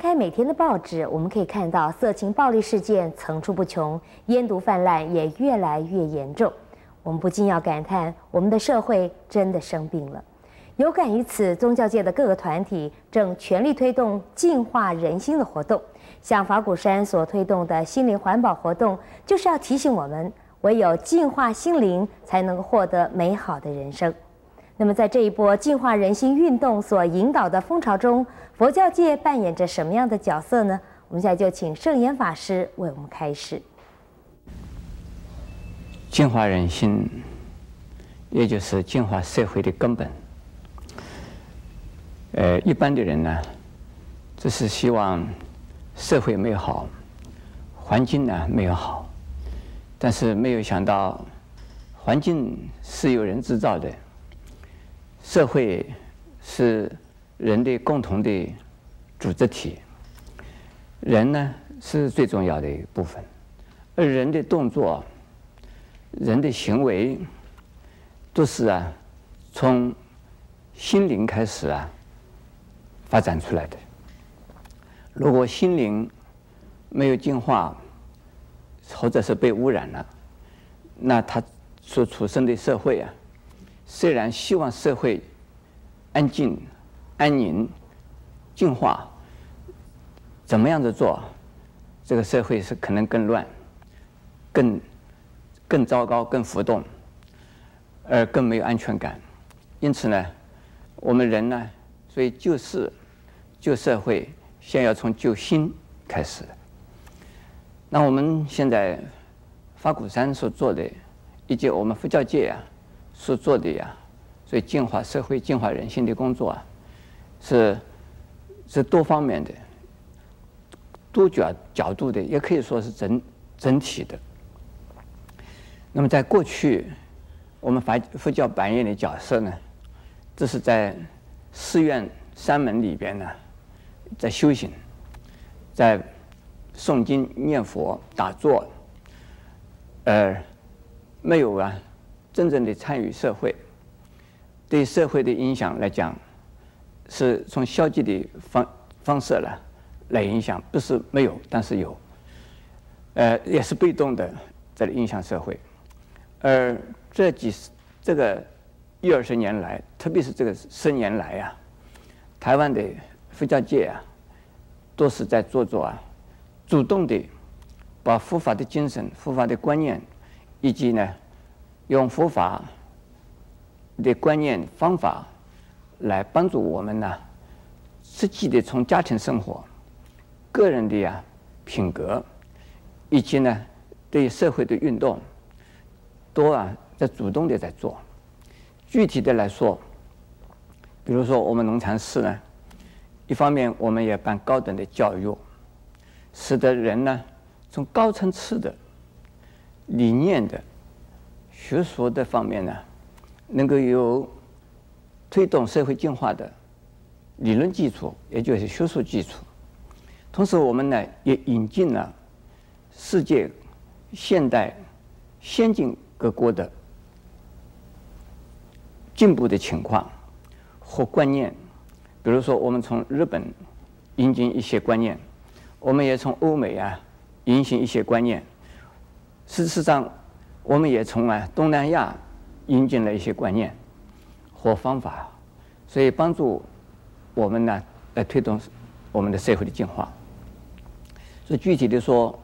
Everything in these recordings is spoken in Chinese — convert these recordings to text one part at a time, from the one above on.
翻开每天的报纸，我们可以看到色情暴力事件层出不穷，烟毒泛滥也越来越严重。我们不禁要感叹，我们的社会真的生病了。有感于此，宗教界的各个团体正全力推动净化人心的活动。像法鼓山所推动的心灵环保活动，就是要提醒我们，唯有净化心灵，才能获得美好的人生。那么，在这一波净化人心运动所引导的风潮中，佛教界扮演着什么样的角色呢？我们现在就请圣严法师为我们开始。净化人心，也就是净化社会的根本。呃，一般的人呢，只是希望社会美好，环境呢没有好，但是没有想到，环境是由人制造的。社会是人的共同的组织体，人呢是最重要的一部分，而人的动作、人的行为，都是啊从心灵开始啊发展出来的。如果心灵没有净化，或者是被污染了，那他所处生的社会啊。虽然希望社会安静、安宁、净化，怎么样子做，这个社会是可能更乱、更更糟糕、更浮动，而更没有安全感。因此呢，我们人呢，所以救世、救社会，先要从救心开始。那我们现在法鼓山所做的，以及我们佛教界啊。所做的呀，所以净化社会、净化人心的工作啊，是是多方面的、多角角度的，也可以说是整整体的。那么在过去，我们佛佛教扮演的角色呢，这是在寺院山门里边呢，在修行，在诵经念佛打坐，呃没有啊。真正的参与社会，对社会的影响来讲，是从消极的方方式来来影响，不是没有，但是有，呃，也是被动的在影响社会。而这几十这个一二十年来，特别是这个十年来、啊，台湾的佛教界啊，都是在做做啊，主动的把佛法的精神、佛法的观念，以及呢。用佛法的观念方法来帮助我们呢，实际的从家庭生活、个人的呀品格，以及呢对社会的运动，都啊在主动的在做。具体的来说，比如说我们农禅寺呢，一方面我们也办高等的教育，使得人呢从高层次的理念的。学术的方面呢，能够有推动社会进化的理论基础，也就是学术基础。同时，我们呢也引进了世界现代先进各国的进步的情况和观念。比如说，我们从日本引进一些观念，我们也从欧美啊引进一些观念。事实上，我们也从啊东南亚引进了一些观念和方法，所以帮助我们呢来推动我们的社会的进化。所以具体的说，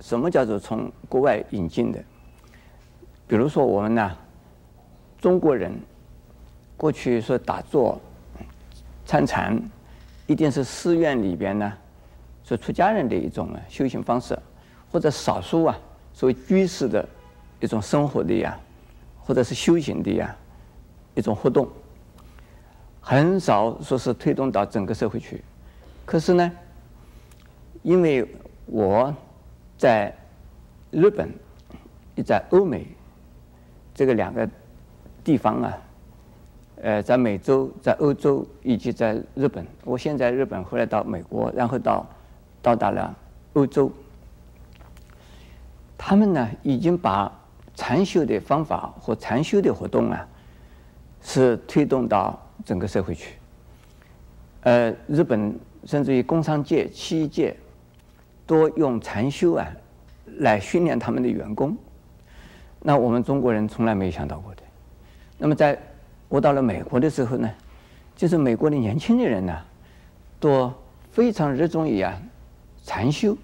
什么叫做从国外引进的？比如说我们呢，中国人过去说打坐参禅，一定是寺院里边呢，是出家人的一种修行方式，或者少数啊所谓居士的。一种生活的呀，或者是修行的呀，一种活动，很少说是推动到整个社会去。可是呢，因为我在日本，也在欧美这个两个地方啊，呃，在美洲、在欧洲以及在日本，我现在日本，后来到美国，然后到到达了欧洲，他们呢已经把。禅修的方法和禅修的活动啊，是推动到整个社会去。呃，日本甚至于工商界、企业界，都用禅修啊来训练他们的员工。那我们中国人从来没有想到过的。那么在我到了美国的时候呢，就是美国的年轻的人呢，都非常热衷于啊禅修。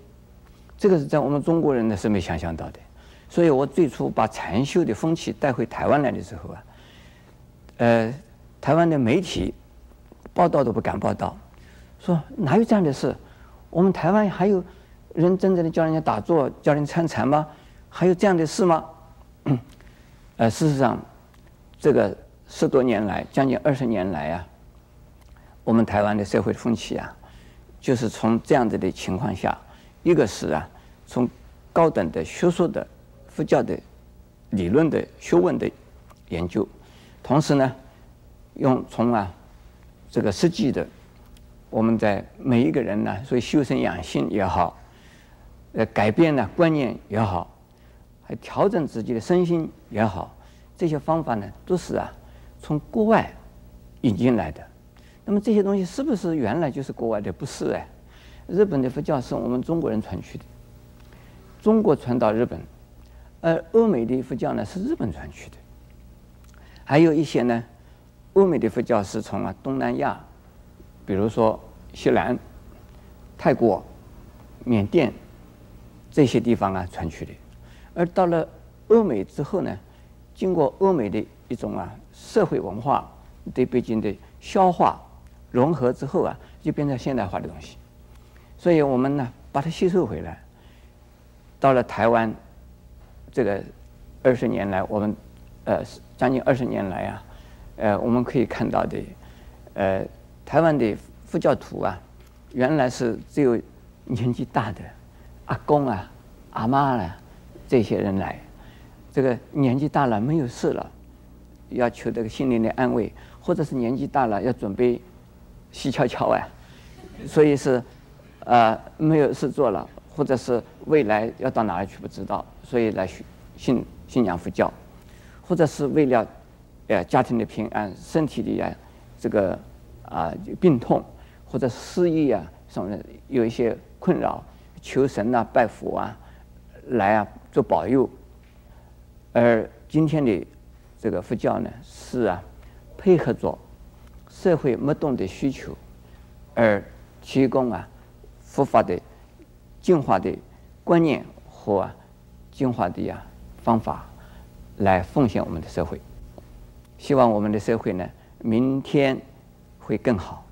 这个是在我们中国人呢是没想象到的。所以我最初把禅修的风气带回台湾来的时候啊，呃，台湾的媒体报道都不敢报道，说哪有这样的事？我们台湾还有人真正的教人家打坐、教人参禅吗？还有这样的事吗？呃，事实上，这个十多年来，将近二十年来啊，我们台湾的社会风气啊，就是从这样子的情况下，一个是啊，从高等的学术的佛教的理论的学问的研究，同时呢，用从啊这个实际的，我们在每一个人呢，所以修身养性也好，呃，改变呢观念也好。还调整自己的身心也好，这些方法呢，都是啊从国外引进来的。那么这些东西是不是原来就是国外的？不是哎，日本的佛教是我们中国人传去的，中国传到日本，而欧美的佛教呢是日本传去的。还有一些呢，欧美的佛教是从啊东南亚，比如说西兰、泰国、缅甸这些地方啊传去的。而到了欧美之后呢，经过欧美的一种啊社会文化对北京的消化融合之后啊，就变成现代化的东西。所以我们呢把它吸收回来。到了台湾，这个二十年来，我们呃将近二十年来啊，呃我们可以看到的，呃台湾的佛教徒啊，原来是只有年纪大的阿公啊、阿妈啊。这些人来，这个年纪大了没有事了，要求这个心灵的安慰，或者是年纪大了要准备死悄悄啊，所以是呃没有事做了，或者是未来要到哪里去不知道，所以来信信仰佛教，或者是为了呃家庭的平安、身体的啊这个啊病痛或者失意啊什么的有一些困扰，求神啊拜佛啊来啊。做保佑，而今天的这个佛教呢，是啊，配合着社会脉动的需求，而提供啊佛法的净化的观念和精华的呀方法，来奉献我们的社会。希望我们的社会呢，明天会更好。